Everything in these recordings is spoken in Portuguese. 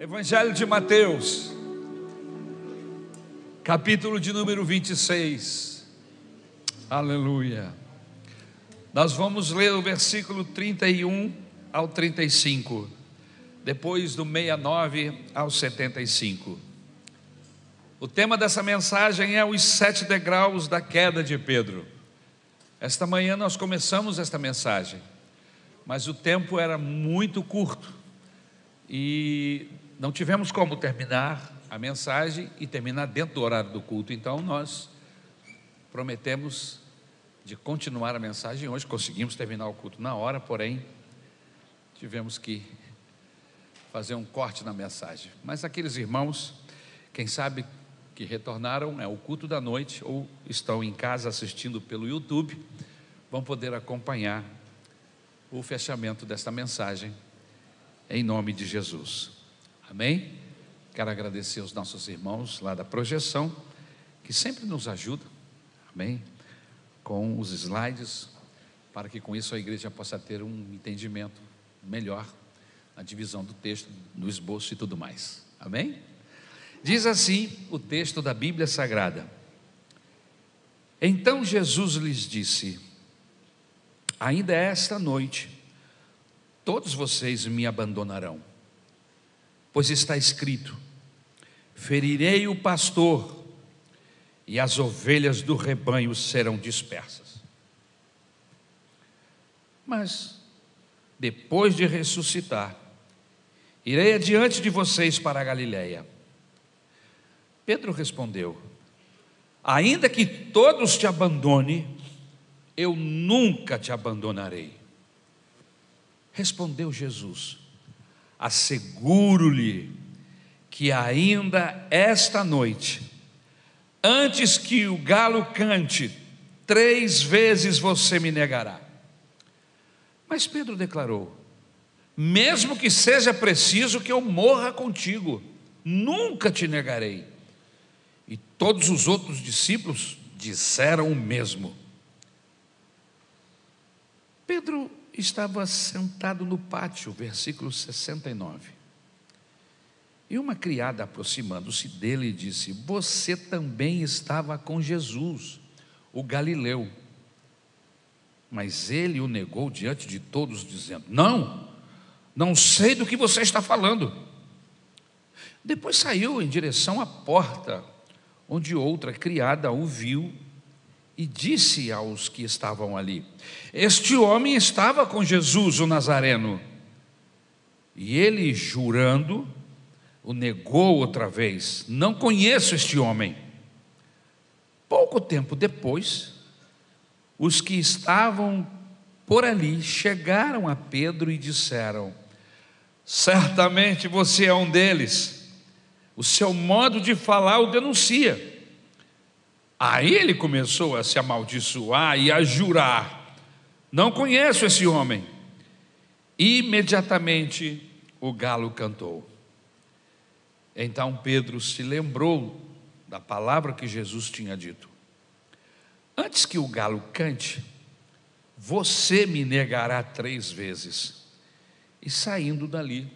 Evangelho de Mateus, capítulo de número 26. Aleluia. Nós vamos ler o versículo 31 ao 35, depois do 69 ao 75. O tema dessa mensagem é os sete degraus da queda de Pedro. Esta manhã nós começamos esta mensagem, mas o tempo era muito curto e não tivemos como terminar a mensagem e terminar dentro do horário do culto, então nós prometemos de continuar a mensagem hoje. Conseguimos terminar o culto na hora, porém tivemos que fazer um corte na mensagem. Mas aqueles irmãos, quem sabe que retornaram é o culto da noite ou estão em casa assistindo pelo YouTube, vão poder acompanhar o fechamento desta mensagem em nome de Jesus. Amém? Quero agradecer aos nossos irmãos lá da projeção, que sempre nos ajudam, amém? Com os slides, para que com isso a igreja possa ter um entendimento melhor na divisão do texto, no esboço e tudo mais, amém? Diz assim o texto da Bíblia Sagrada: Então Jesus lhes disse: Ainda esta noite, todos vocês me abandonarão pois está escrito: ferirei o pastor, e as ovelhas do rebanho serão dispersas. Mas, depois de ressuscitar, irei adiante de vocês para a Galiléia. Pedro respondeu: Ainda que todos te abandone, eu nunca te abandonarei. Respondeu Jesus: asseguro-lhe que ainda esta noite, antes que o galo cante, três vezes você me negará. Mas Pedro declarou: mesmo que seja preciso que eu morra contigo, nunca te negarei. E todos os outros discípulos disseram o mesmo. Pedro estava sentado no pátio, versículo 69. E uma criada aproximando-se dele disse: Você também estava com Jesus, o Galileu. Mas ele o negou diante de todos, dizendo: Não, não sei do que você está falando. Depois saiu em direção à porta, onde outra criada o viu e disse aos que estavam ali: Este homem estava com Jesus, o Nazareno. E ele, jurando, o negou outra vez: Não conheço este homem. Pouco tempo depois, os que estavam por ali chegaram a Pedro e disseram: Certamente você é um deles, o seu modo de falar o denuncia. Aí ele começou a se amaldiçoar e a jurar: Não conheço esse homem. Imediatamente o galo cantou. Então Pedro se lembrou da palavra que Jesus tinha dito: Antes que o galo cante, você me negará três vezes. E saindo dali,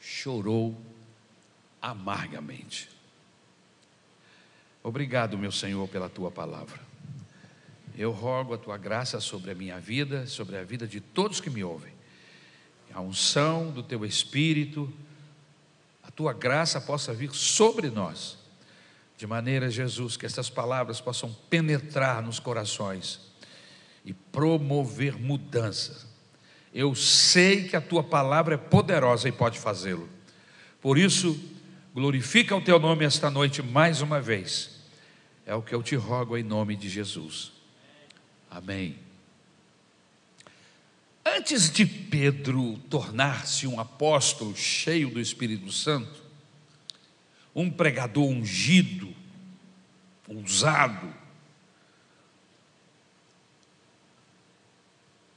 chorou amargamente. Obrigado, meu Senhor, pela tua palavra. Eu rogo a tua graça sobre a minha vida, sobre a vida de todos que me ouvem. A unção do teu espírito, a tua graça possa vir sobre nós, de maneira, Jesus, que essas palavras possam penetrar nos corações e promover mudança. Eu sei que a tua palavra é poderosa e pode fazê-lo. Por isso, glorifica o teu nome esta noite mais uma vez é o que eu te rogo em nome de Jesus. Amém. Antes de Pedro tornar-se um apóstolo cheio do Espírito Santo, um pregador ungido, ousado,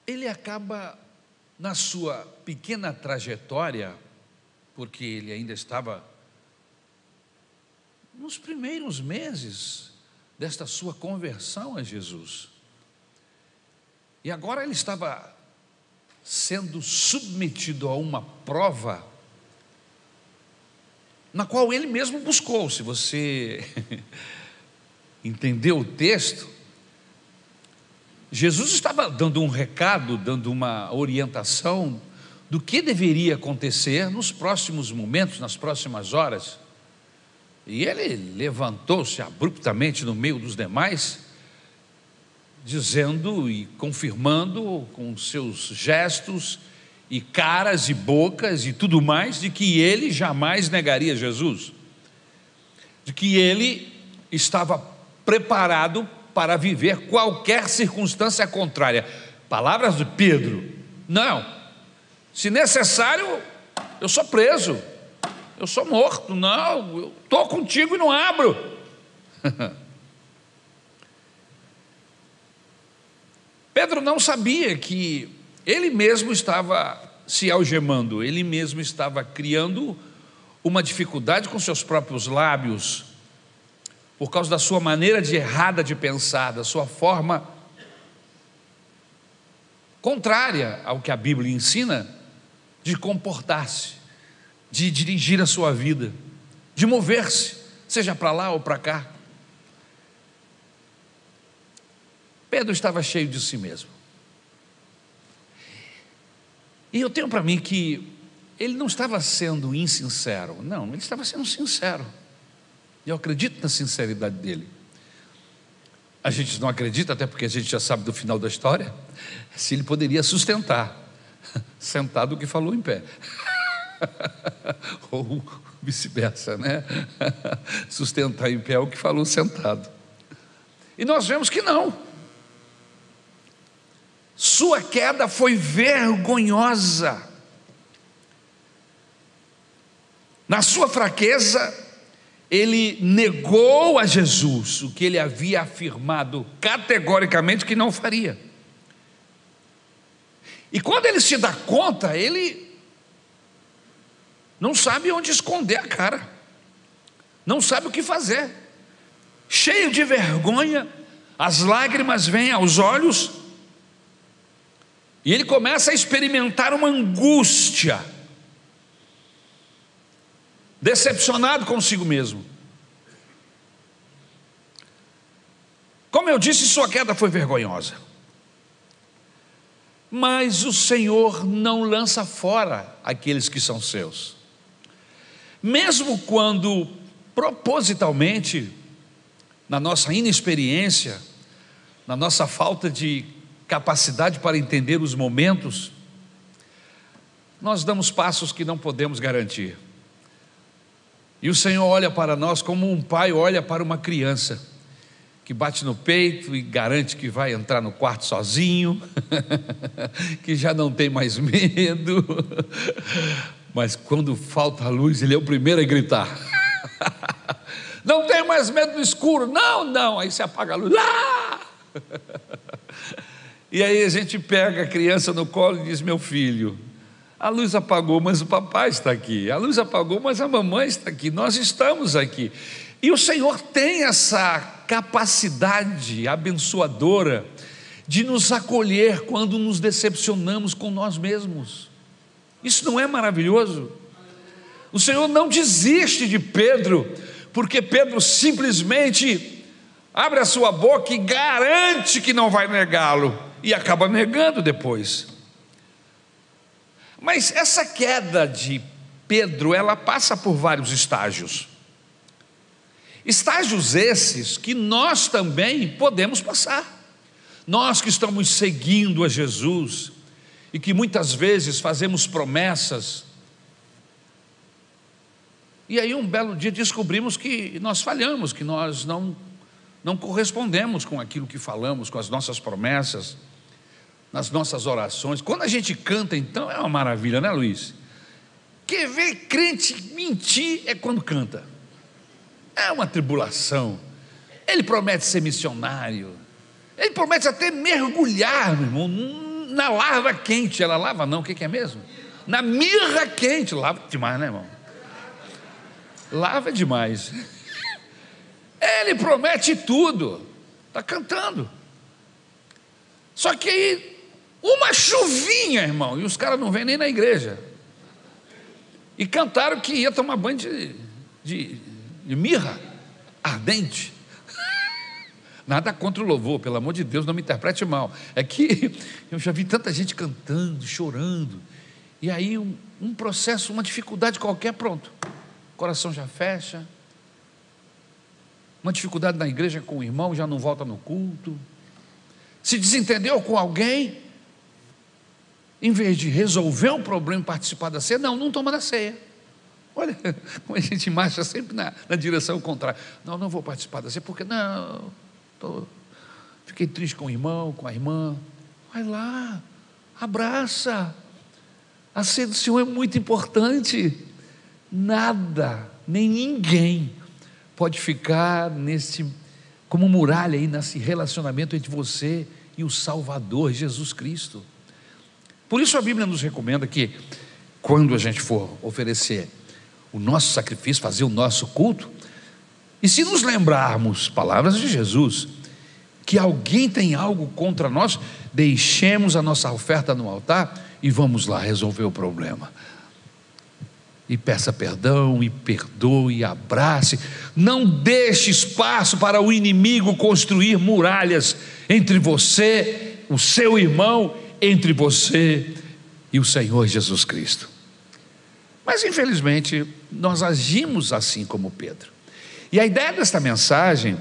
ele acaba na sua pequena trajetória, porque ele ainda estava nos primeiros meses desta sua conversão a Jesus. E agora ele estava sendo submetido a uma prova na qual ele mesmo buscou. Se você entendeu o texto, Jesus estava dando um recado, dando uma orientação do que deveria acontecer nos próximos momentos, nas próximas horas. E ele levantou-se abruptamente no meio dos demais, dizendo e confirmando com seus gestos e caras e bocas e tudo mais de que ele jamais negaria Jesus, de que ele estava preparado para viver qualquer circunstância contrária. Palavras de Pedro: não, se necessário, eu sou preso, eu sou morto, não, eu estou contigo e não abro. Pedro não sabia que ele mesmo estava se algemando, ele mesmo estava criando uma dificuldade com seus próprios lábios, por causa da sua maneira de errada de pensar, da sua forma contrária ao que a Bíblia ensina de comportar-se, de dirigir a sua vida, de mover-se, seja para lá ou para cá. Pedro estava cheio de si mesmo. E eu tenho para mim que ele não estava sendo insincero, não, ele estava sendo sincero. E eu acredito na sinceridade dele. A gente não acredita, até porque a gente já sabe do final da história, se ele poderia sustentar, sentado o que falou em pé. Ou vice-versa, né? Sustentar em pé o que falou sentado. E nós vemos que não. Sua queda foi vergonhosa. Na sua fraqueza, ele negou a Jesus o que ele havia afirmado categoricamente que não faria. E quando ele se dá conta, ele não sabe onde esconder a cara, não sabe o que fazer, cheio de vergonha, as lágrimas vêm aos olhos, e ele começa a experimentar uma angústia, decepcionado consigo mesmo. Como eu disse, sua queda foi vergonhosa. Mas o Senhor não lança fora aqueles que são seus. Mesmo quando propositalmente, na nossa inexperiência, na nossa falta de capacidade para entender os momentos, nós damos passos que não podemos garantir. E o Senhor olha para nós como um pai olha para uma criança que bate no peito e garante que vai entrar no quarto sozinho, que já não tem mais medo. Mas quando falta a luz, ele é o primeiro a gritar. Não tem mais medo do escuro. Não, não. Aí se apaga a luz. Ah! E aí a gente pega a criança no colo e diz: Meu filho, a luz apagou, mas o papai está aqui. A luz apagou, mas a mamãe está aqui. Nós estamos aqui. E o Senhor tem essa capacidade abençoadora de nos acolher quando nos decepcionamos com nós mesmos. Isso não é maravilhoso? O Senhor não desiste de Pedro, porque Pedro simplesmente abre a sua boca e garante que não vai negá-lo e acaba negando depois. Mas essa queda de Pedro, ela passa por vários estágios. Estágios esses que nós também podemos passar. Nós que estamos seguindo a Jesus e que muitas vezes fazemos promessas, e aí um belo dia descobrimos que nós falhamos, que nós não, não correspondemos com aquilo que falamos, com as nossas promessas nas nossas orações. Quando a gente canta, então, é uma maravilha, né, Luiz? Quer ver crente mentir é quando canta. É uma tribulação. Ele promete ser missionário. Ele promete até mergulhar, meu irmão, na lava quente. Ela lava não, o que, que é mesmo? Na mirra quente. Lava demais, né, irmão? Lava demais. Ele promete tudo. Está cantando. Só que aí uma chuvinha, irmão, e os caras não vêm nem na igreja. E cantaram que ia tomar banho de de, de mirra ardente. Nada contra o louvor, pelo amor de Deus, não me interprete mal. É que eu já vi tanta gente cantando, chorando, e aí um, um processo, uma dificuldade qualquer, pronto. O coração já fecha. Uma dificuldade na igreja com o irmão, já não volta no culto. Se desentendeu com alguém, em vez de resolver o problema e participar da ceia, não, não toma da ceia. Olha, como a gente marcha sempre na, na direção contrária. Não, não vou participar da ceia, porque não, tô, fiquei triste com o irmão, com a irmã. Vai lá, abraça. A ceia do Senhor é muito importante. Nada, nem ninguém pode ficar nesse como muralha aí nesse relacionamento entre você e o Salvador Jesus Cristo. Por isso a Bíblia nos recomenda que quando a gente for oferecer o nosso sacrifício, fazer o nosso culto, e se nos lembrarmos palavras de Jesus, que alguém tem algo contra nós, deixemos a nossa oferta no altar e vamos lá resolver o problema. E peça perdão, e perdoe, e abrace. Não deixe espaço para o inimigo construir muralhas entre você, o seu irmão, entre você e o Senhor Jesus Cristo. Mas infelizmente, nós agimos assim como Pedro. E a ideia desta mensagem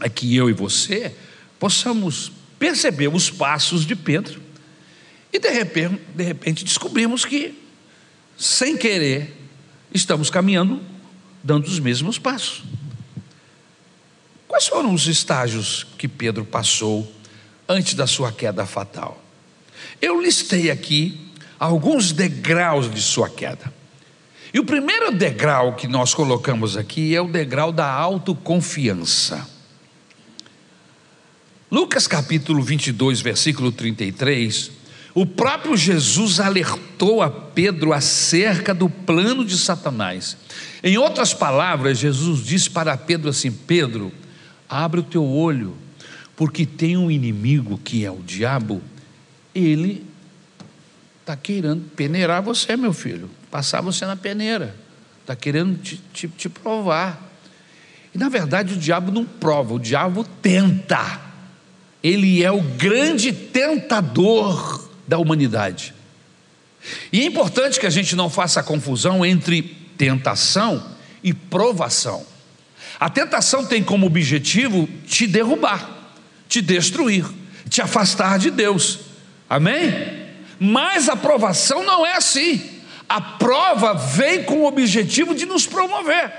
é que eu e você possamos perceber os passos de Pedro e de repente, de repente descobrimos que, sem querer, estamos caminhando, dando os mesmos passos. Quais foram os estágios que Pedro passou antes da sua queda fatal? Eu listei aqui alguns degraus de sua queda. E o primeiro degrau que nós colocamos aqui é o degrau da autoconfiança. Lucas capítulo 22, versículo 33 o próprio Jesus alertou a Pedro acerca do plano de Satanás. Em outras palavras, Jesus disse para Pedro assim: Pedro, abre o teu olho, porque tem um inimigo que é o diabo, ele está querendo peneirar você, meu filho, passar você na peneira, está querendo te, te, te provar. E na verdade o diabo não prova, o diabo tenta. Ele é o grande tentador da humanidade. E é importante que a gente não faça confusão entre tentação e provação. A tentação tem como objetivo te derrubar, te destruir, te afastar de Deus. Amém? Mas a provação não é assim. A prova vem com o objetivo de nos promover.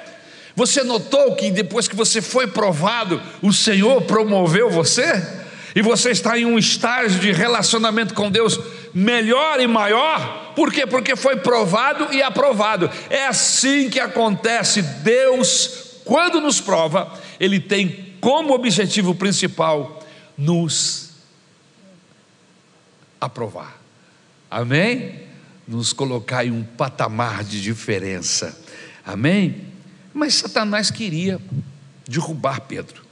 Você notou que depois que você foi provado, o Senhor promoveu você? e você está em um estágio de relacionamento com Deus melhor e maior, por quê? Porque foi provado e aprovado. É assim que acontece. Deus, quando nos prova, Ele tem como objetivo principal nos aprovar. Amém? Nos colocar em um patamar de diferença. Amém? Mas Satanás queria derrubar Pedro.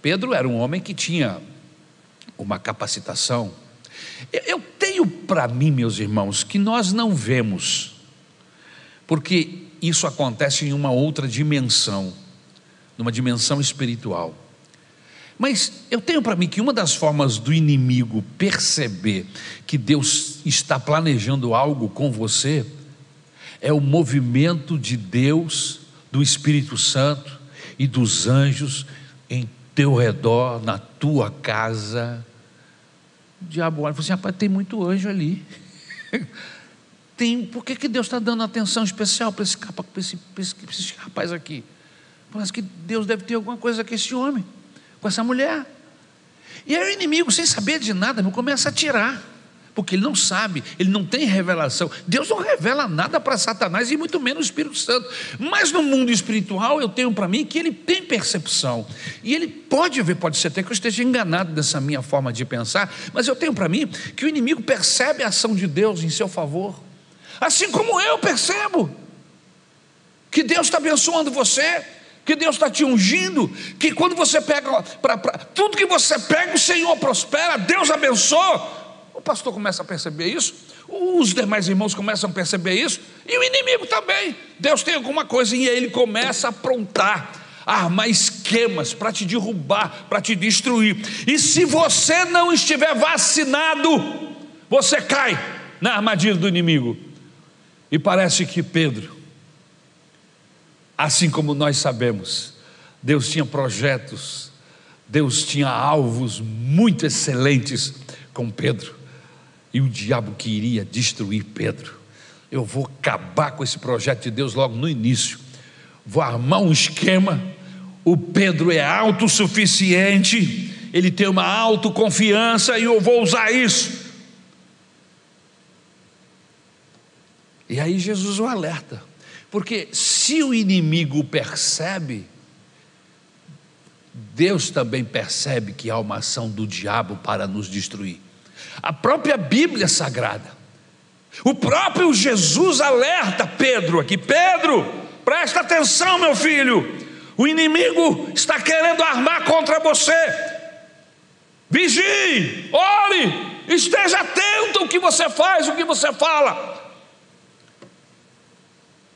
Pedro era um homem que tinha uma capacitação. Eu tenho para mim, meus irmãos, que nós não vemos, porque isso acontece em uma outra dimensão, numa dimensão espiritual. Mas eu tenho para mim que uma das formas do inimigo perceber que Deus está planejando algo com você é o movimento de Deus, do Espírito Santo e dos anjos em teu redor, na tua casa, o diabo olha e fala assim: rapaz, tem muito anjo ali. tem, por que, que Deus está dando atenção especial para esse, esse, esse, esse rapaz aqui? Parece que Deus deve ter alguma coisa com esse homem, com essa mulher. E aí o inimigo, sem saber de nada, começa a tirar porque ele não sabe, ele não tem revelação. Deus não revela nada para Satanás e muito menos o Espírito Santo. Mas no mundo espiritual eu tenho para mim que ele tem percepção. E ele pode ver, pode ser até que eu esteja enganado dessa minha forma de pensar, mas eu tenho para mim que o inimigo percebe a ação de Deus em seu favor. Assim como eu percebo que Deus está abençoando você, que Deus está te ungindo, que quando você pega, pra, pra, tudo que você pega, o Senhor prospera, Deus abençoa. O pastor começa a perceber isso, Os demais irmãos começam a perceber isso, e o inimigo também. Deus tem alguma coisa, e ele começa a aprontar, armar esquemas para te derrubar, para te destruir. E se você não estiver vacinado, você cai na armadilha do inimigo. E parece que Pedro, assim como nós sabemos, Deus tinha projetos, Deus tinha alvos muito excelentes com Pedro, e o diabo queria destruir Pedro. Eu vou acabar com esse projeto de Deus logo no início, vou armar um esquema. O Pedro é autossuficiente, ele tem uma autoconfiança, e eu vou usar isso E aí Jesus o alerta, porque se o inimigo percebe, Deus também percebe que há uma ação do diabo para nos destruir. A própria Bíblia Sagrada, o próprio Jesus alerta Pedro aqui: Pedro, presta atenção, meu filho, o inimigo está querendo armar contra você. Vigie, ore, esteja atento ao que você faz, o que você fala.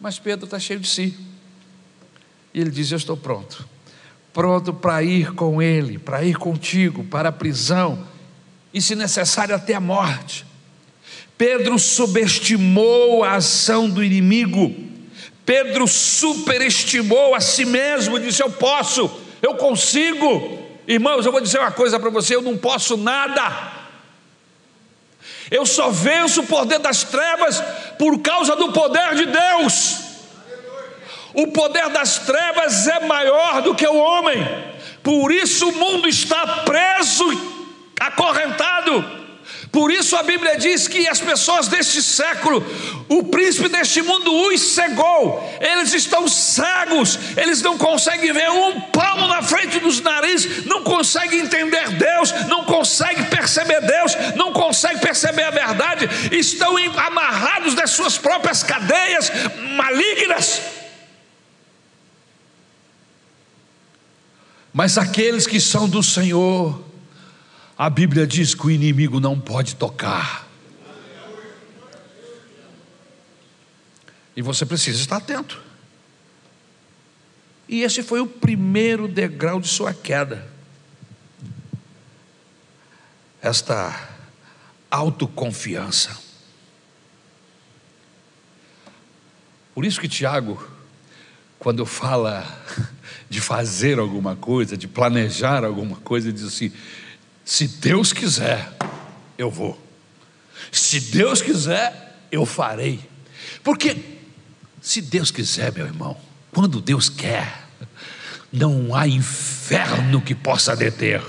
Mas Pedro está cheio de si. E ele diz: Eu estou pronto. Pronto para ir com ele, para ir contigo, para a prisão, e se necessário até a morte. Pedro subestimou a ação do inimigo. Pedro superestimou a si mesmo, disse: Eu posso, eu consigo. Irmãos, eu vou dizer uma coisa para você: eu não posso nada. Eu só venço o poder das trevas por causa do poder de Deus. O poder das trevas é maior do que o homem, por isso o mundo está preso, acorrentado por isso a Bíblia diz que as pessoas deste século, o príncipe deste mundo os cegou, eles estão cegos, eles não conseguem ver um palmo na frente dos narizes, não conseguem entender Deus, não conseguem perceber Deus, não conseguem perceber a verdade, estão amarrados das suas próprias cadeias malignas. Mas aqueles que são do Senhor, a Bíblia diz que o inimigo não pode tocar. E você precisa estar atento. E esse foi o primeiro degrau de sua queda. Esta autoconfiança. Por isso que Tiago, quando fala de fazer alguma coisa, de planejar alguma coisa, diz assim: se Deus quiser, eu vou. Se Deus quiser, eu farei. Porque, se Deus quiser, meu irmão, quando Deus quer, não há inferno que possa deter.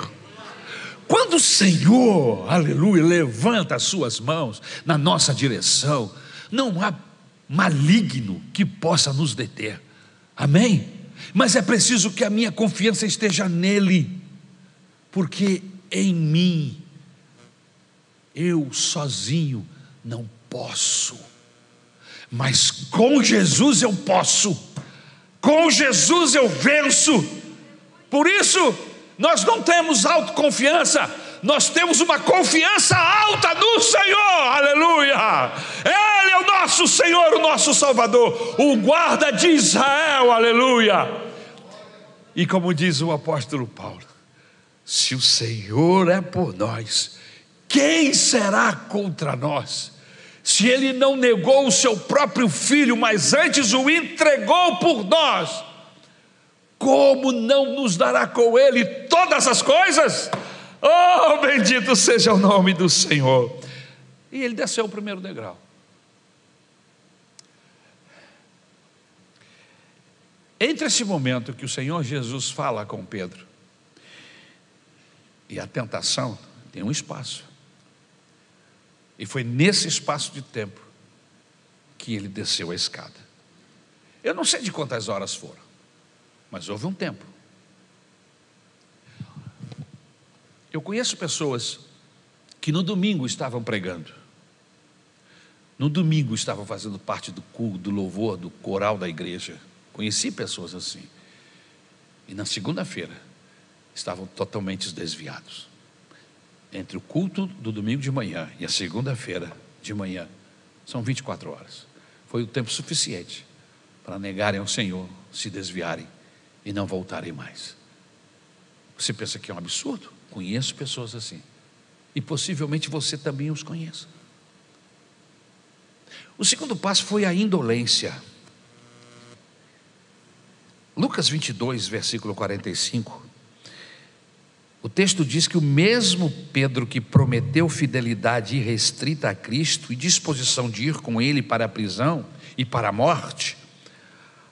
Quando o Senhor, aleluia, levanta as suas mãos na nossa direção, não há maligno que possa nos deter. Amém? Mas é preciso que a minha confiança esteja nele, porque em mim. Eu sozinho não posso, mas com Jesus eu posso, com Jesus eu venço. Por isso, nós não temos autoconfiança, nós temos uma confiança alta no Senhor, aleluia. Ele é o nosso Senhor, o nosso Salvador, o guarda de Israel, aleluia. E como diz o apóstolo Paulo, se o Senhor é por nós, quem será contra nós? Se ele não negou o seu próprio filho, mas antes o entregou por nós, como não nos dará com ele todas as coisas? Oh, bendito seja o nome do Senhor. E ele desceu o primeiro degrau. Entre esse momento que o Senhor Jesus fala com Pedro e a tentação tem um espaço. E foi nesse espaço de tempo que ele desceu a escada. Eu não sei de quantas horas foram, mas houve um tempo. Eu conheço pessoas que no domingo estavam pregando. No domingo estavam fazendo parte do culto, do louvor, do coral da igreja. Conheci pessoas assim. E na segunda-feira estavam totalmente desviados. Entre o culto do domingo de manhã e a segunda-feira, de manhã. São 24 horas. Foi o tempo suficiente para negarem ao Senhor, se desviarem e não voltarem mais. Você pensa que é um absurdo? Conheço pessoas assim. E possivelmente você também os conheça. O segundo passo foi a indolência. Lucas 22, versículo 45. O texto diz que o mesmo Pedro que prometeu fidelidade irrestrita a Cristo e disposição de ir com ele para a prisão e para a morte,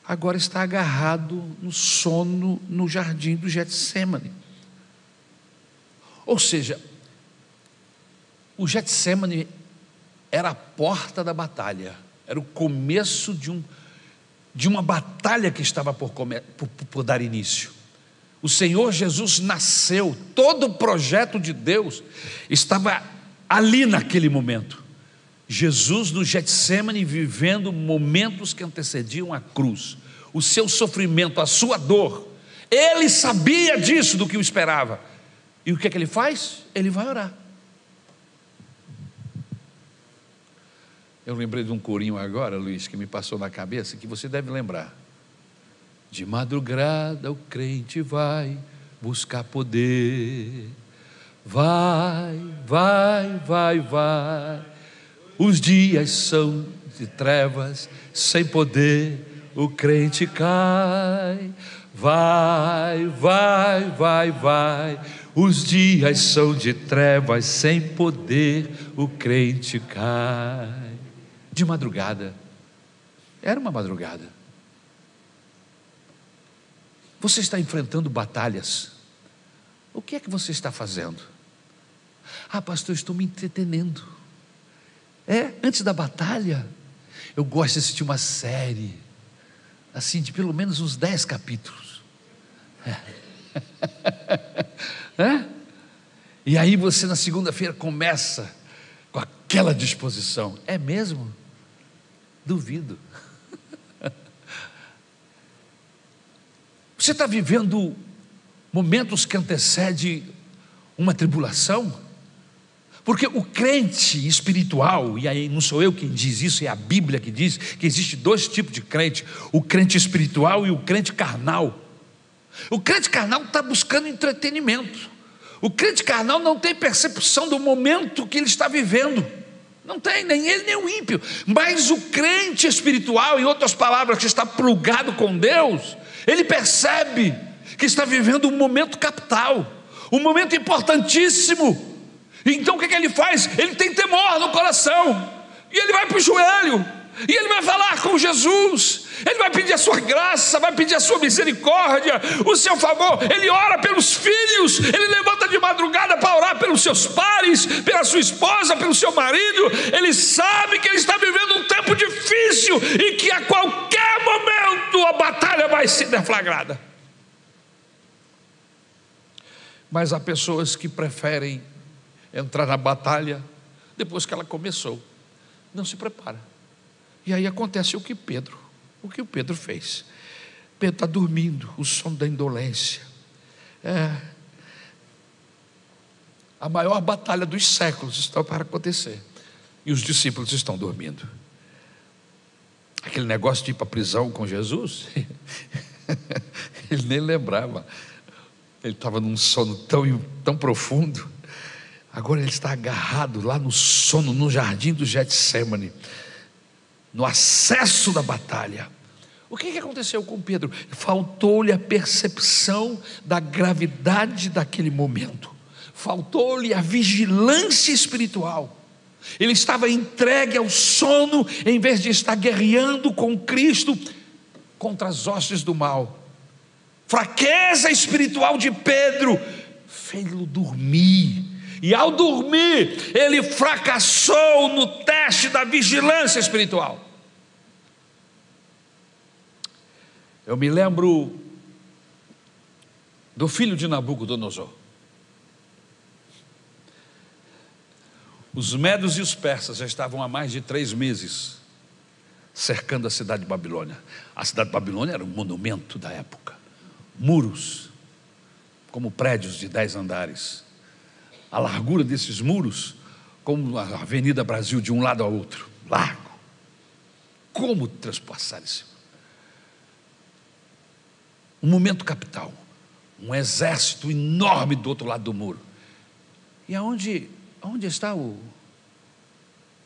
agora está agarrado no sono no jardim do Getsemane. Ou seja, o Getsemane era a porta da batalha, era o começo de, um, de uma batalha que estava por, por, por dar início. O Senhor Jesus nasceu, todo o projeto de Deus estava ali naquele momento. Jesus no Getsemane vivendo momentos que antecediam a cruz, o seu sofrimento, a sua dor. Ele sabia disso, do que o esperava. E o que é que ele faz? Ele vai orar. Eu lembrei de um corinho agora, Luiz, que me passou na cabeça, que você deve lembrar. De madrugada o crente vai buscar poder. Vai, vai, vai, vai. Os dias são de trevas, sem poder o crente cai. Vai, vai, vai, vai. Os dias são de trevas, sem poder o crente cai. De madrugada. Era uma madrugada. Você está enfrentando batalhas. O que é que você está fazendo? Ah, pastor, estou me entretenendo. É, antes da batalha, eu gosto de assistir uma série, assim, de pelo menos uns dez capítulos. É. é? E aí você na segunda-feira começa com aquela disposição. É mesmo? Duvido. Você está vivendo momentos que antecedem uma tribulação? Porque o crente espiritual, e aí não sou eu quem diz isso, é a Bíblia que diz que existe dois tipos de crente: o crente espiritual e o crente carnal. O crente carnal está buscando entretenimento. O crente carnal não tem percepção do momento que ele está vivendo. Não tem, nem ele nem o ímpio. Mas o crente espiritual, em outras palavras, que está plugado com Deus, ele percebe que está vivendo um momento capital, um momento importantíssimo. Então o que, é que ele faz? Ele tem temor no coração, e ele vai para o joelho, e ele vai falar com Jesus, ele vai pedir a sua graça, vai pedir a sua misericórdia, o seu favor. Ele ora pelos filhos, ele levanta de madrugada para orar pelos seus pares, pela sua esposa, pelo seu marido. Ele sabe que ele está vivendo um tempo difícil e que a qualquer momento a batalha vai ser deflagrada. Mas há pessoas que preferem entrar na batalha depois que ela começou, não se prepara. E aí acontece o que Pedro o que o Pedro fez. Pedro está dormindo, o sono da indolência. É. A maior batalha dos séculos está para acontecer. E os discípulos estão dormindo. Aquele negócio de ir para a prisão com Jesus, ele nem lembrava. Ele estava num sono tão, tão profundo. Agora ele está agarrado lá no sono, no jardim do Getsemane no acesso da batalha. O que aconteceu com Pedro? Faltou-lhe a percepção da gravidade daquele momento, faltou-lhe a vigilância espiritual. Ele estava entregue ao sono, em vez de estar guerreando com Cristo contra as hostes do mal. Fraqueza espiritual de Pedro fez-lo dormir e ao dormir, ele fracassou no teste da vigilância espiritual. Eu me lembro do filho de Nabucodonosor. Os medos e os persas já estavam há mais de três meses cercando a cidade de Babilônia. A cidade de Babilônia era um monumento da época. Muros, como prédios de dez andares a largura desses muros como a Avenida Brasil de um lado ao outro, largo. Como transpassar isso? Um momento capital, um exército enorme do outro lado do muro. E aonde, aonde está o,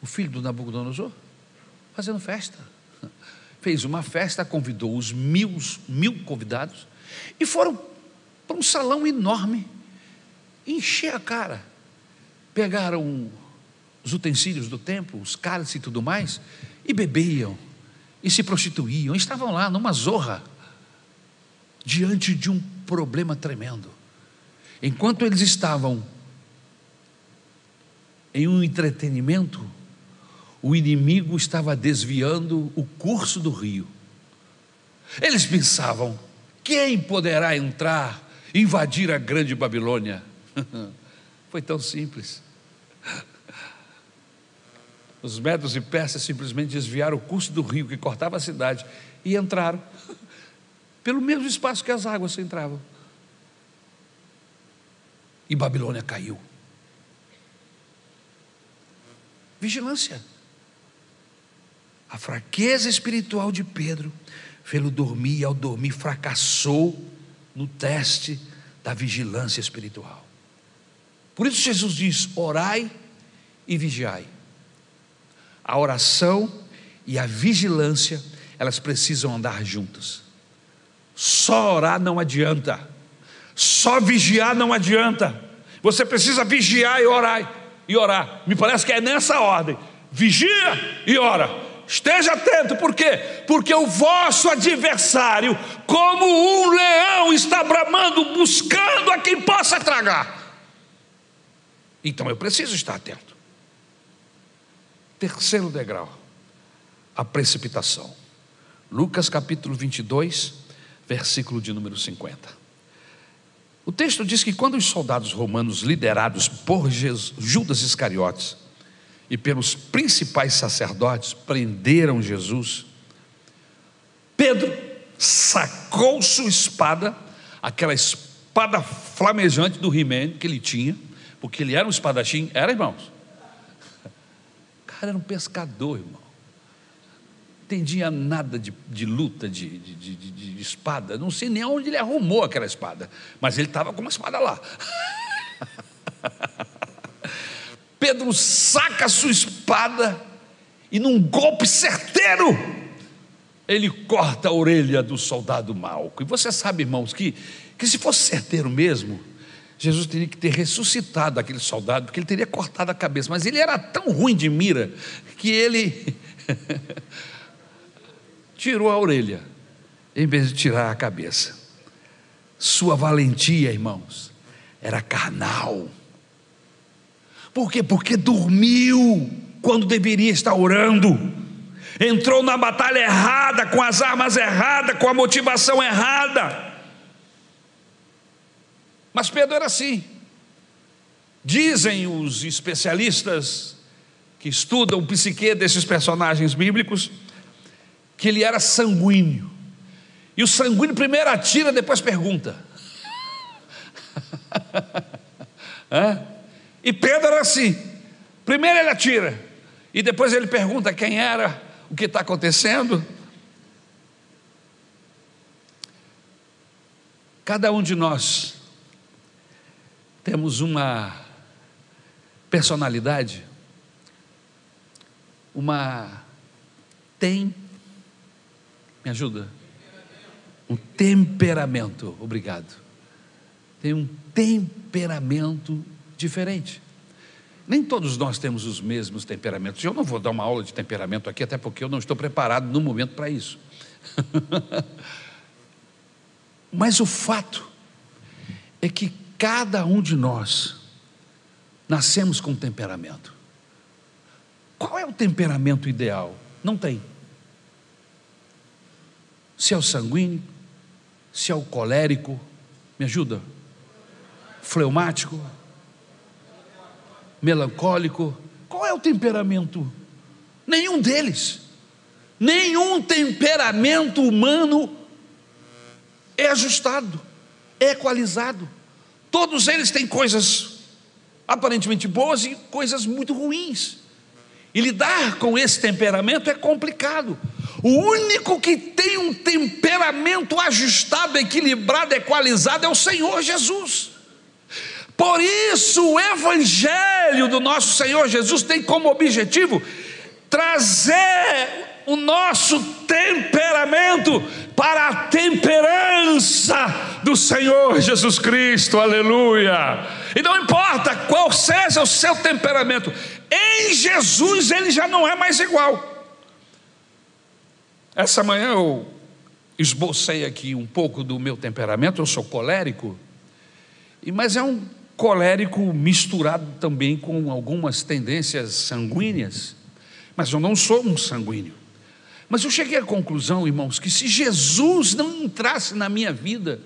o filho do Nabucodonosor? Fazendo festa. Fez uma festa, convidou os mil, mil convidados e foram para um salão enorme, encher a cara. Pegaram os utensílios do templo, os cálices e tudo mais, e bebiam, e se prostituíam, estavam lá numa zorra, diante de um problema tremendo. Enquanto eles estavam em um entretenimento, o inimigo estava desviando o curso do rio. Eles pensavam: quem poderá entrar, invadir a grande Babilônia? Foi tão simples. Os medos e persas simplesmente desviaram o curso do rio que cortava a cidade e entraram pelo mesmo espaço que as águas entravam. E Babilônia caiu. Vigilância. A fraqueza espiritual de Pedro fê-lo dormir e ao dormir fracassou no teste da vigilância espiritual. Por isso Jesus diz: orai e vigiai a oração e a vigilância, elas precisam andar juntas. Só orar não adianta, só vigiar não adianta. Você precisa vigiar e orar e orar. Me parece que é nessa ordem: vigia e ora. Esteja atento, por quê? Porque o vosso adversário, como um leão, está bramando, buscando a quem possa tragar. Então eu preciso estar atento. Terceiro degrau, a precipitação. Lucas capítulo 22, versículo de número 50. O texto diz que quando os soldados romanos, liderados por Judas Iscariotes e pelos principais sacerdotes, prenderam Jesus, Pedro sacou sua espada, aquela espada flamejante do he que ele tinha, porque ele era um espadachim, era irmãos cara era um pescador, irmão. Entendia nada de, de luta, de, de, de, espada. Não sei nem onde ele arrumou aquela espada, mas ele estava com uma espada lá. Pedro saca a sua espada e, num golpe certeiro, ele corta a orelha do soldado Malco. E você sabe, irmãos, que, que se fosse certeiro mesmo, Jesus teria que ter ressuscitado aquele soldado, porque ele teria cortado a cabeça, mas ele era tão ruim de mira que ele tirou a orelha, em vez de tirar a cabeça. Sua valentia, irmãos, era carnal. Por quê? Porque dormiu quando deveria estar orando. Entrou na batalha errada, com as armas erradas, com a motivação errada. Mas Pedro era assim. Dizem os especialistas que estudam o psique desses personagens bíblicos que ele era sanguíneo. E o sanguíneo primeiro atira, depois pergunta. e Pedro era assim. Primeiro ele atira, e depois ele pergunta quem era, o que está acontecendo. Cada um de nós temos uma personalidade, uma tem, me ajuda? Um temperamento, obrigado. Tem um temperamento diferente. Nem todos nós temos os mesmos temperamentos. Eu não vou dar uma aula de temperamento aqui, até porque eu não estou preparado no momento para isso. Mas o fato é que Cada um de nós nascemos com temperamento. Qual é o temperamento ideal? Não tem. Se é o sanguíneo, se é o colérico, me ajuda? Fleumático, melancólico, qual é o temperamento? Nenhum deles. Nenhum temperamento humano é ajustado, é equalizado. Todos eles têm coisas aparentemente boas e coisas muito ruins. E lidar com esse temperamento é complicado. O único que tem um temperamento ajustado, equilibrado, equalizado é o Senhor Jesus. Por isso, o Evangelho do nosso Senhor Jesus tem como objetivo trazer o nosso temperamento para a temperança do Senhor Jesus Cristo, aleluia. E não importa qual seja o seu temperamento, em Jesus ele já não é mais igual. Essa manhã eu esbocei aqui um pouco do meu temperamento, eu sou colérico, mas é um colérico misturado também com algumas tendências sanguíneas, mas eu não sou um sanguíneo. Mas eu cheguei à conclusão, irmãos, que se Jesus não entrasse na minha vida,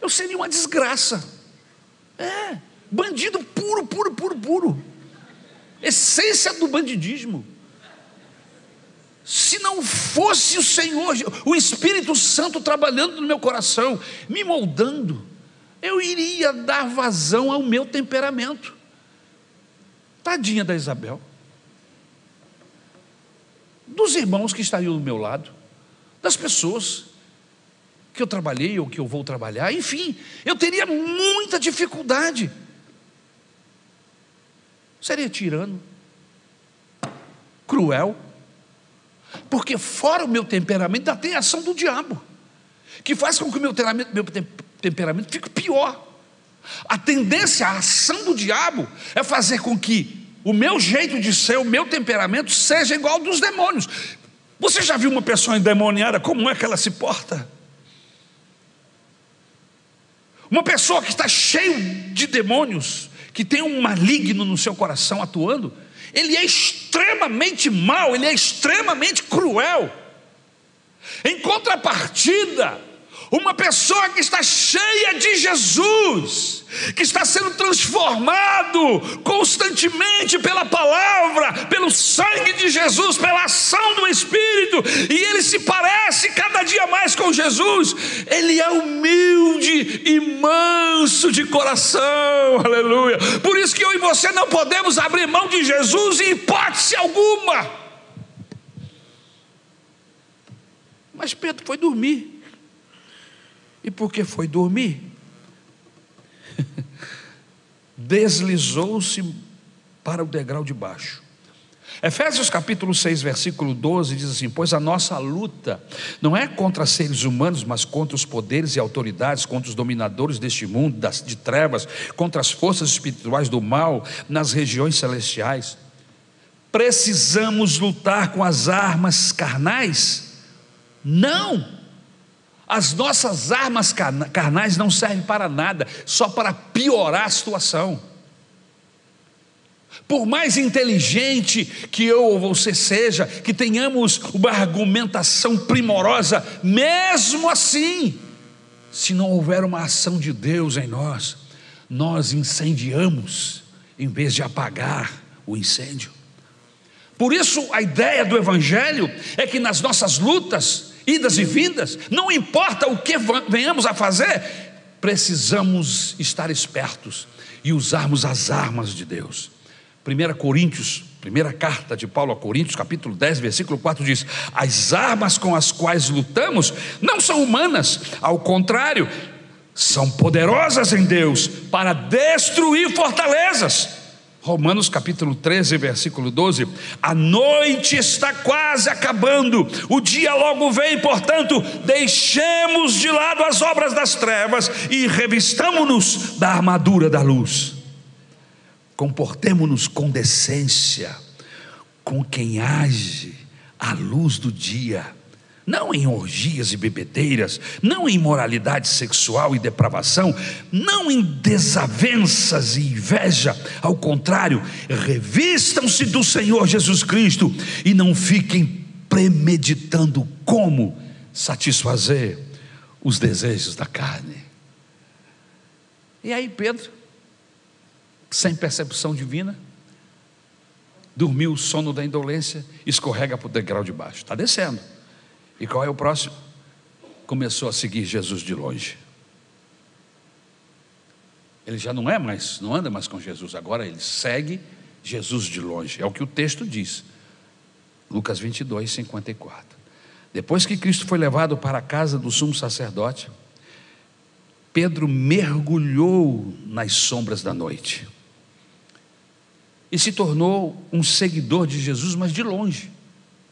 eu seria uma desgraça. É, bandido puro, puro, puro, puro. Essência do bandidismo. Se não fosse o Senhor, o Espírito Santo trabalhando no meu coração, me moldando, eu iria dar vazão ao meu temperamento. Tadinha da Isabel dos irmãos que estariam do meu lado, das pessoas que eu trabalhei ou que eu vou trabalhar, enfim, eu teria muita dificuldade. Seria tirano, cruel, porque fora o meu temperamento ainda tem a ação do diabo, que faz com que o meu temperamento, meu temperamento fique pior. A tendência, a ação do diabo é fazer com que o meu jeito de ser, o meu temperamento seja igual ao dos demônios. Você já viu uma pessoa endemoniada, como é que ela se porta? Uma pessoa que está cheio de demônios, que tem um maligno no seu coração atuando, ele é extremamente mau, ele é extremamente cruel. Em contrapartida, uma pessoa que está cheia de Jesus, que está sendo transformado constantemente pela palavra, pelo sangue de Jesus, pela ação do Espírito, e ele se parece cada dia mais com Jesus. Ele é humilde e manso de coração, aleluia. Por isso que eu e você não podemos abrir mão de Jesus em hipótese alguma. Mas Pedro foi dormir. E porque foi dormir, deslizou-se para o degrau de baixo. Efésios capítulo 6, versículo 12 diz assim: Pois a nossa luta não é contra seres humanos, mas contra os poderes e autoridades, contra os dominadores deste mundo, das, de trevas, contra as forças espirituais do mal nas regiões celestiais. Precisamos lutar com as armas carnais? Não as nossas armas carnais não servem para nada, só para piorar a situação. Por mais inteligente que eu ou você seja, que tenhamos uma argumentação primorosa, mesmo assim, se não houver uma ação de Deus em nós, nós incendiamos em vez de apagar o incêndio. Por isso, a ideia do Evangelho é que nas nossas lutas, idas e vindas, não importa o que venhamos a fazer, precisamos estar espertos e usarmos as armas de Deus. 1 Coríntios, primeira carta de Paulo a Coríntios, capítulo 10, versículo 4 diz: As armas com as quais lutamos não são humanas, ao contrário, são poderosas em Deus para destruir fortalezas Romanos capítulo 13, versículo 12: A noite está quase acabando, o dia logo vem, portanto, deixemos de lado as obras das trevas e revistamo-nos da armadura da luz. Comportemo-nos com decência, com quem age à luz do dia não em orgias e bebedeiras, não em imoralidade sexual e depravação, não em desavenças e inveja, ao contrário, revistam-se do Senhor Jesus Cristo e não fiquem premeditando como satisfazer os desejos da carne. E aí, Pedro, sem percepção divina, dormiu o sono da indolência, escorrega para o degrau de baixo, está descendo. E qual é o próximo? Começou a seguir Jesus de longe. Ele já não é mais, não anda mais com Jesus, agora ele segue Jesus de longe. É o que o texto diz. Lucas 22, 54. Depois que Cristo foi levado para a casa do sumo sacerdote, Pedro mergulhou nas sombras da noite e se tornou um seguidor de Jesus, mas de longe.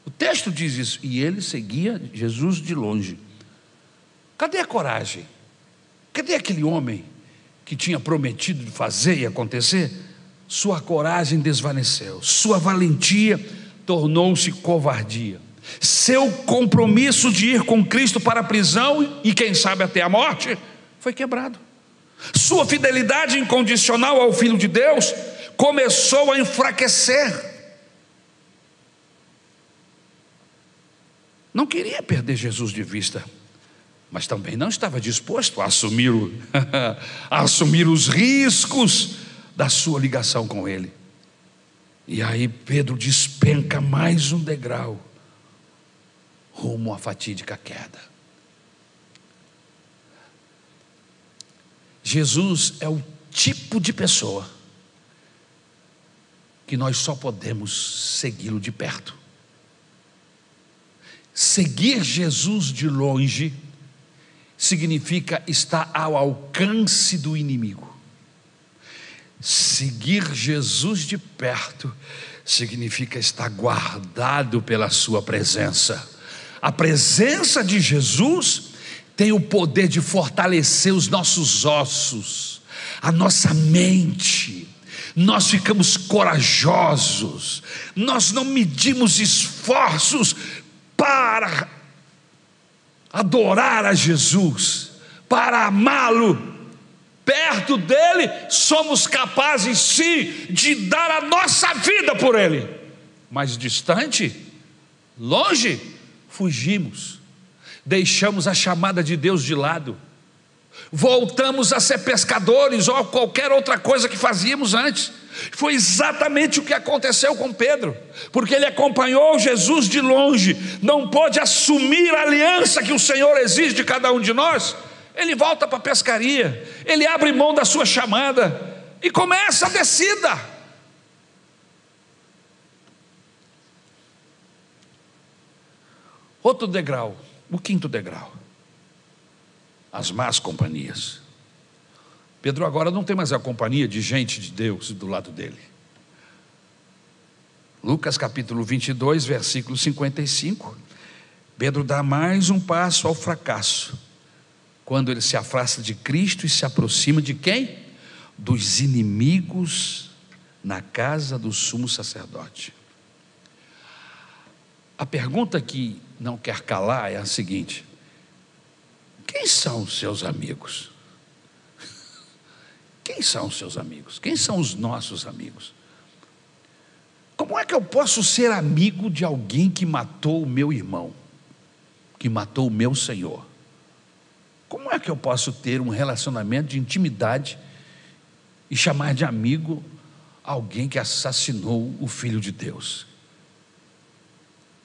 O texto diz isso, e ele seguia Jesus de longe. Cadê a coragem? Cadê aquele homem que tinha prometido de fazer e acontecer? Sua coragem desvaneceu, sua valentia tornou-se covardia. Seu compromisso de ir com Cristo para a prisão e, quem sabe, até a morte, foi quebrado. Sua fidelidade incondicional ao Filho de Deus começou a enfraquecer. Não queria perder Jesus de vista, mas também não estava disposto a assumir, o, a assumir os riscos da sua ligação com Ele. E aí Pedro despenca mais um degrau rumo à fatídica queda. Jesus é o tipo de pessoa que nós só podemos segui-lo de perto. Seguir Jesus de longe significa estar ao alcance do inimigo. Seguir Jesus de perto significa estar guardado pela Sua presença. A presença de Jesus tem o poder de fortalecer os nossos ossos, a nossa mente. Nós ficamos corajosos, nós não medimos esforços para adorar a Jesus, para amá-lo. Perto dele, somos capazes sim de dar a nossa vida por ele, mas distante, longe, fugimos deixamos a chamada de Deus de lado, voltamos a ser pescadores ou qualquer outra coisa que fazíamos antes. Foi exatamente o que aconteceu com Pedro, porque ele acompanhou Jesus de longe, não pôde assumir a aliança que o Senhor exige de cada um de nós. Ele volta para a pescaria, ele abre mão da sua chamada e começa a descida. Outro degrau. O quinto degrau, as más companhias. Pedro agora não tem mais a companhia de gente de Deus do lado dele. Lucas capítulo 22, versículo 55. Pedro dá mais um passo ao fracasso, quando ele se afasta de Cristo e se aproxima de quem? Dos inimigos na casa do sumo sacerdote. A pergunta que não quer calar é a seguinte: quem são os seus amigos? Quem são os seus amigos? Quem são os nossos amigos? Como é que eu posso ser amigo de alguém que matou o meu irmão, que matou o meu Senhor? Como é que eu posso ter um relacionamento de intimidade e chamar de amigo alguém que assassinou o Filho de Deus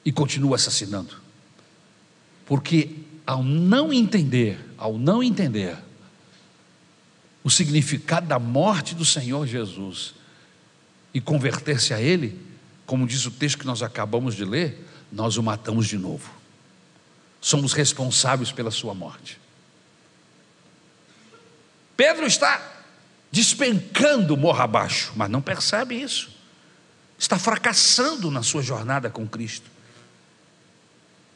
e continua assassinando? Porque ao não entender, ao não entender o significado da morte do Senhor Jesus e converter-se a Ele, como diz o texto que nós acabamos de ler, nós o matamos de novo. Somos responsáveis pela sua morte. Pedro está despencando morra abaixo, mas não percebe isso. Está fracassando na sua jornada com Cristo.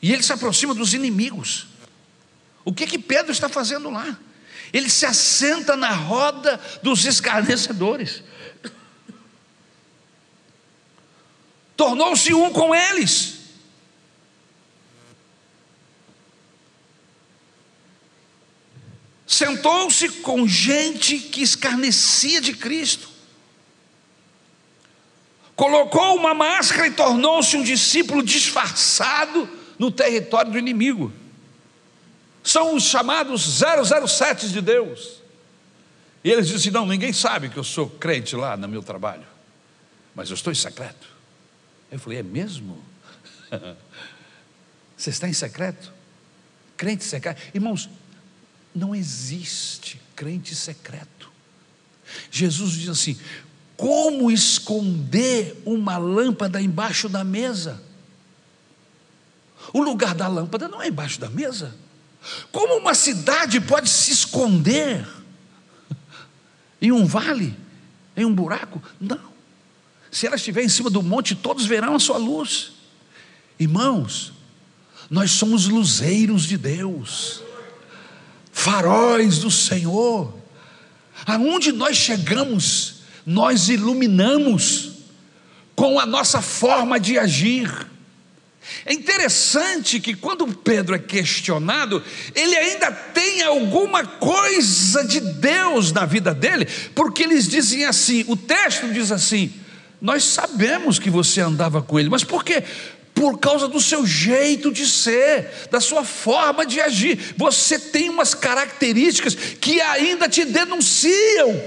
E ele se aproxima dos inimigos. O que que Pedro está fazendo lá? Ele se assenta na roda dos escarnecedores. Tornou-se um com eles. Sentou-se com gente que escarnecia de Cristo. Colocou uma máscara e tornou-se um discípulo disfarçado no território do inimigo. São os chamados 007 de Deus. E eles dizem: Não, ninguém sabe que eu sou crente lá no meu trabalho, mas eu estou em secreto. Eu falei: É mesmo? Você está em secreto? Crente secreto? Irmãos, não existe crente secreto. Jesus diz assim: como esconder uma lâmpada embaixo da mesa? O lugar da lâmpada não é embaixo da mesa. Como uma cidade pode se esconder em um vale, em um buraco? Não. Se ela estiver em cima do monte, todos verão a sua luz. Irmãos, nós somos luzeiros de Deus, faróis do Senhor. Aonde nós chegamos, nós iluminamos com a nossa forma de agir. É interessante que quando Pedro é questionado, ele ainda tem alguma coisa de Deus na vida dele, porque eles dizem assim: o texto diz assim, nós sabemos que você andava com ele, mas por quê? Por causa do seu jeito de ser, da sua forma de agir. Você tem umas características que ainda te denunciam.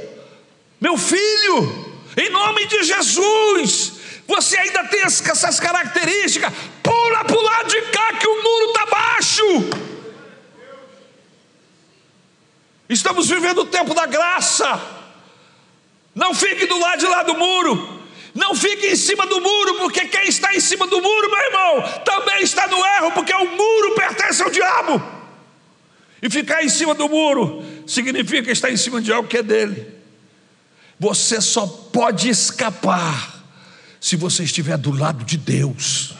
Meu filho, em nome de Jesus, você ainda tem essas características. Pula para o lado de cá que o muro está baixo. Estamos vivendo o tempo da graça. Não fique do lado de lá do muro. Não fique em cima do muro, porque quem está em cima do muro, meu irmão, também está no erro, porque o muro pertence ao diabo. E ficar em cima do muro significa estar em cima de algo que é dele. Você só pode escapar se você estiver do lado de Deus,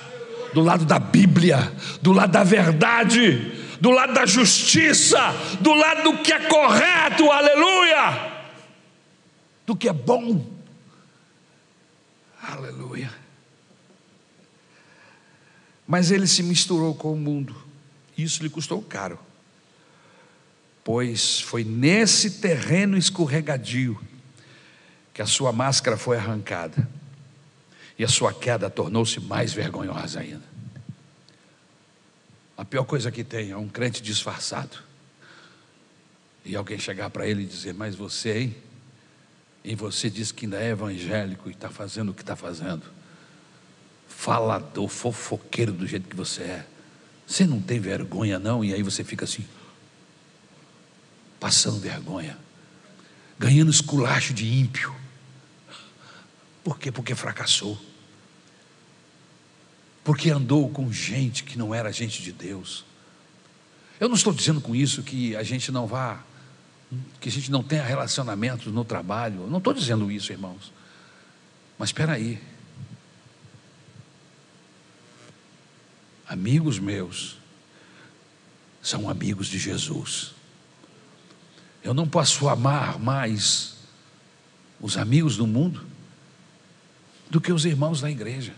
do lado da Bíblia, do lado da verdade, do lado da justiça, do lado do que é correto, aleluia, do que é bom. Aleluia. Mas ele se misturou com o mundo. Isso lhe custou caro. Pois foi nesse terreno escorregadio que a sua máscara foi arrancada e a sua queda tornou-se mais vergonhosa ainda. A pior coisa que tem é um crente disfarçado e alguém chegar para ele e dizer: Mas você, hein? e você diz que ainda é evangélico e está fazendo o que está fazendo, falador, fofoqueiro do jeito que você é, você não tem vergonha não? E aí você fica assim, passando vergonha, ganhando esculacho de ímpio. Por quê? Porque fracassou. Porque andou com gente que não era gente de Deus. Eu não estou dizendo com isso que a gente não vá que a gente não tenha relacionamentos no trabalho. Não estou dizendo isso, irmãos. Mas espera aí. Amigos meus são amigos de Jesus. Eu não posso amar mais os amigos do mundo do que os irmãos da igreja.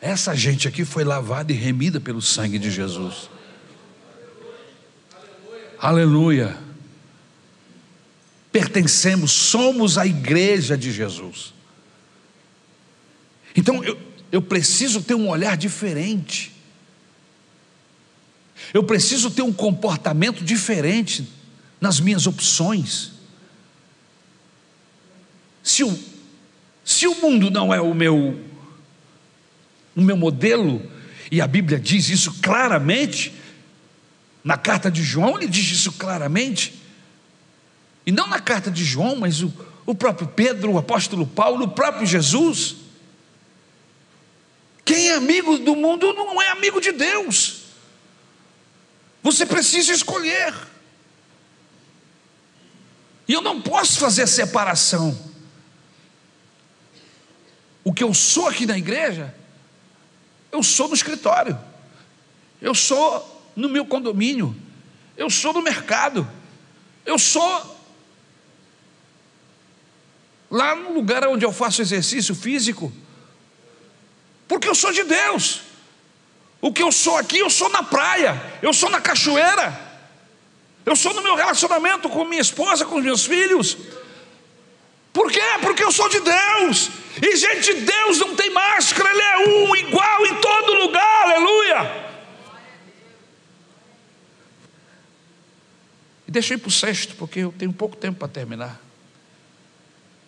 Essa gente aqui foi lavada e remida pelo sangue de Jesus. Aleluia. Pertencemos, somos a igreja de Jesus. Então eu, eu preciso ter um olhar diferente. Eu preciso ter um comportamento diferente nas minhas opções. Se o, se o mundo não é o meu, o meu modelo, e a Bíblia diz isso claramente, na carta de João, ele diz isso claramente. E não na carta de João, mas o, o próprio Pedro, o apóstolo Paulo, o próprio Jesus. Quem é amigo do mundo não é amigo de Deus. Você precisa escolher. E eu não posso fazer separação. O que eu sou aqui na igreja, eu sou no escritório. Eu sou no meu condomínio, eu sou do mercado, eu sou lá no lugar onde eu faço exercício físico, porque eu sou de Deus. O que eu sou aqui, eu sou na praia, eu sou na cachoeira, eu sou no meu relacionamento com minha esposa, com meus filhos. Por quê? Porque eu sou de Deus. E gente, Deus não tem máscara, Ele é um, igual em todo lugar, aleluia. E ir para o sexto, porque eu tenho pouco tempo para terminar.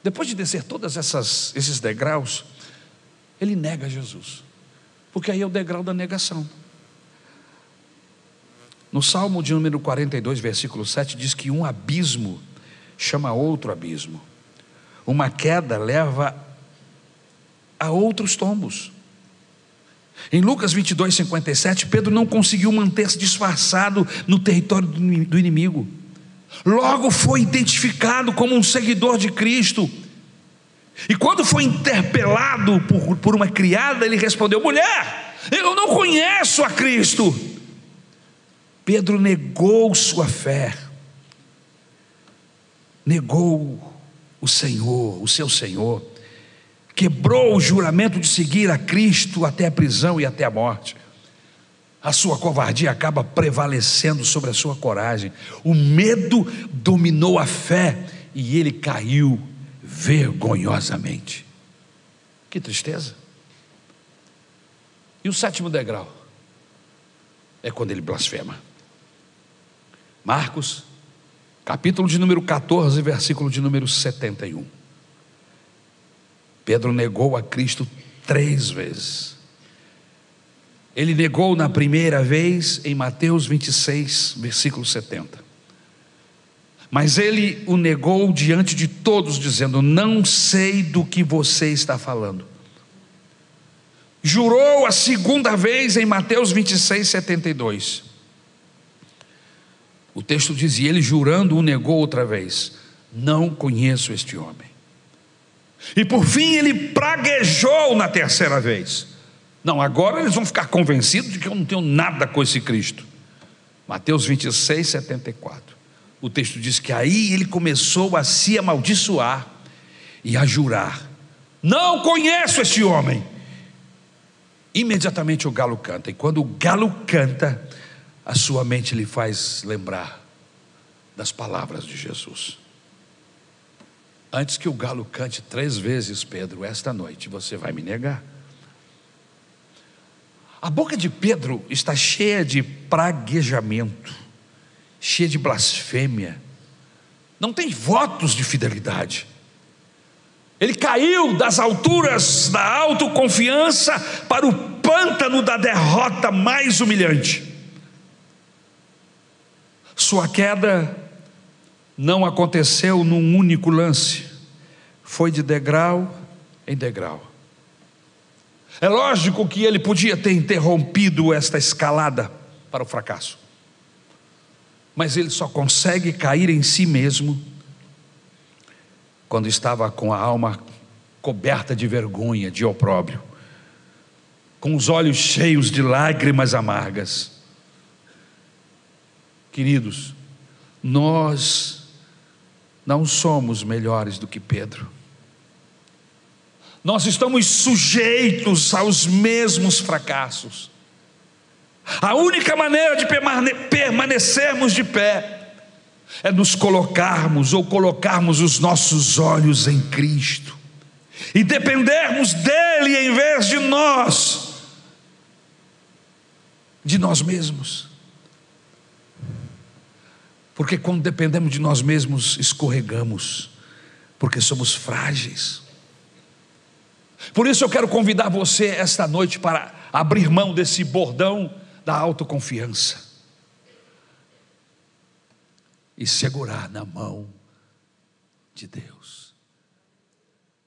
Depois de descer todos esses degraus, ele nega Jesus, porque aí é o degrau da negação. No Salmo de número 42, versículo 7, diz que um abismo chama outro abismo. Uma queda leva a outros tombos. Em Lucas 22, 57, Pedro não conseguiu manter-se disfarçado no território do inimigo. Logo foi identificado como um seguidor de Cristo. E quando foi interpelado por, por uma criada, ele respondeu: Mulher, eu não conheço a Cristo. Pedro negou sua fé, negou o Senhor, o seu Senhor, quebrou o juramento de seguir a Cristo até a prisão e até a morte. A sua covardia acaba prevalecendo sobre a sua coragem. O medo dominou a fé e ele caiu vergonhosamente. Que tristeza. E o sétimo degrau é quando ele blasfema. Marcos, capítulo de número 14, versículo de número 71. Pedro negou a Cristo três vezes. Ele negou na primeira vez em Mateus 26, versículo 70. Mas ele o negou diante de todos, dizendo: Não sei do que você está falando. Jurou a segunda vez em Mateus 26, 72. O texto diz: E ele jurando o negou outra vez: Não conheço este homem. E por fim ele praguejou na terceira vez. Não, agora eles vão ficar convencidos de que eu não tenho nada com esse Cristo. Mateus 26, 74. O texto diz que aí ele começou a se amaldiçoar e a jurar: Não conheço este homem. Imediatamente o galo canta, e quando o galo canta, a sua mente lhe faz lembrar das palavras de Jesus. Antes que o galo cante três vezes, Pedro, esta noite você vai me negar. A boca de Pedro está cheia de praguejamento, cheia de blasfêmia, não tem votos de fidelidade. Ele caiu das alturas da autoconfiança para o pântano da derrota mais humilhante. Sua queda não aconteceu num único lance, foi de degrau em degrau. É lógico que ele podia ter interrompido esta escalada para o fracasso, mas ele só consegue cair em si mesmo quando estava com a alma coberta de vergonha, de opróbrio, com os olhos cheios de lágrimas amargas. Queridos, nós não somos melhores do que Pedro. Nós estamos sujeitos aos mesmos fracassos. A única maneira de permanecermos de pé é nos colocarmos ou colocarmos os nossos olhos em Cristo e dependermos dele em vez de nós, de nós mesmos. Porque quando dependemos de nós mesmos, escorregamos, porque somos frágeis. Por isso eu quero convidar você esta noite para abrir mão desse bordão da autoconfiança e segurar na mão de Deus.